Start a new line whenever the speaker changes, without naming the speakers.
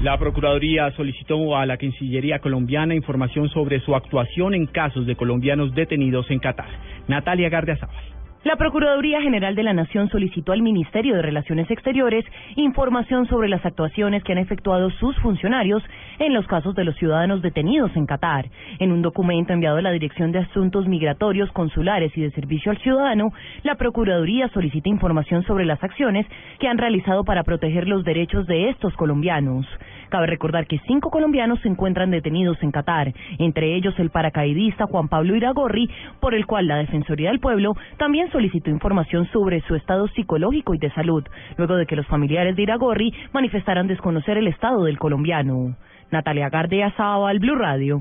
La Procuraduría solicitó a la Cancillería colombiana información sobre su actuación en casos de colombianos detenidos en Qatar. Natalia Gardiazabal.
La Procuraduría General de la Nación solicitó al Ministerio de Relaciones Exteriores información sobre las actuaciones que han efectuado sus funcionarios en los casos de los ciudadanos detenidos en Qatar. En un documento enviado a la Dirección de Asuntos Migratorios, Consulares y de Servicio al Ciudadano, la Procuraduría solicita información sobre las acciones que han realizado para proteger los derechos de estos colombianos. Cabe recordar que cinco colombianos se encuentran detenidos en Qatar, entre ellos el paracaidista Juan Pablo Iragorri, por el cual la Defensoría del Pueblo también solicitó información sobre su estado psicológico y de salud, luego de que los familiares de Iragorri manifestaran desconocer el estado del colombiano. Natalia Gardea al Blue Radio.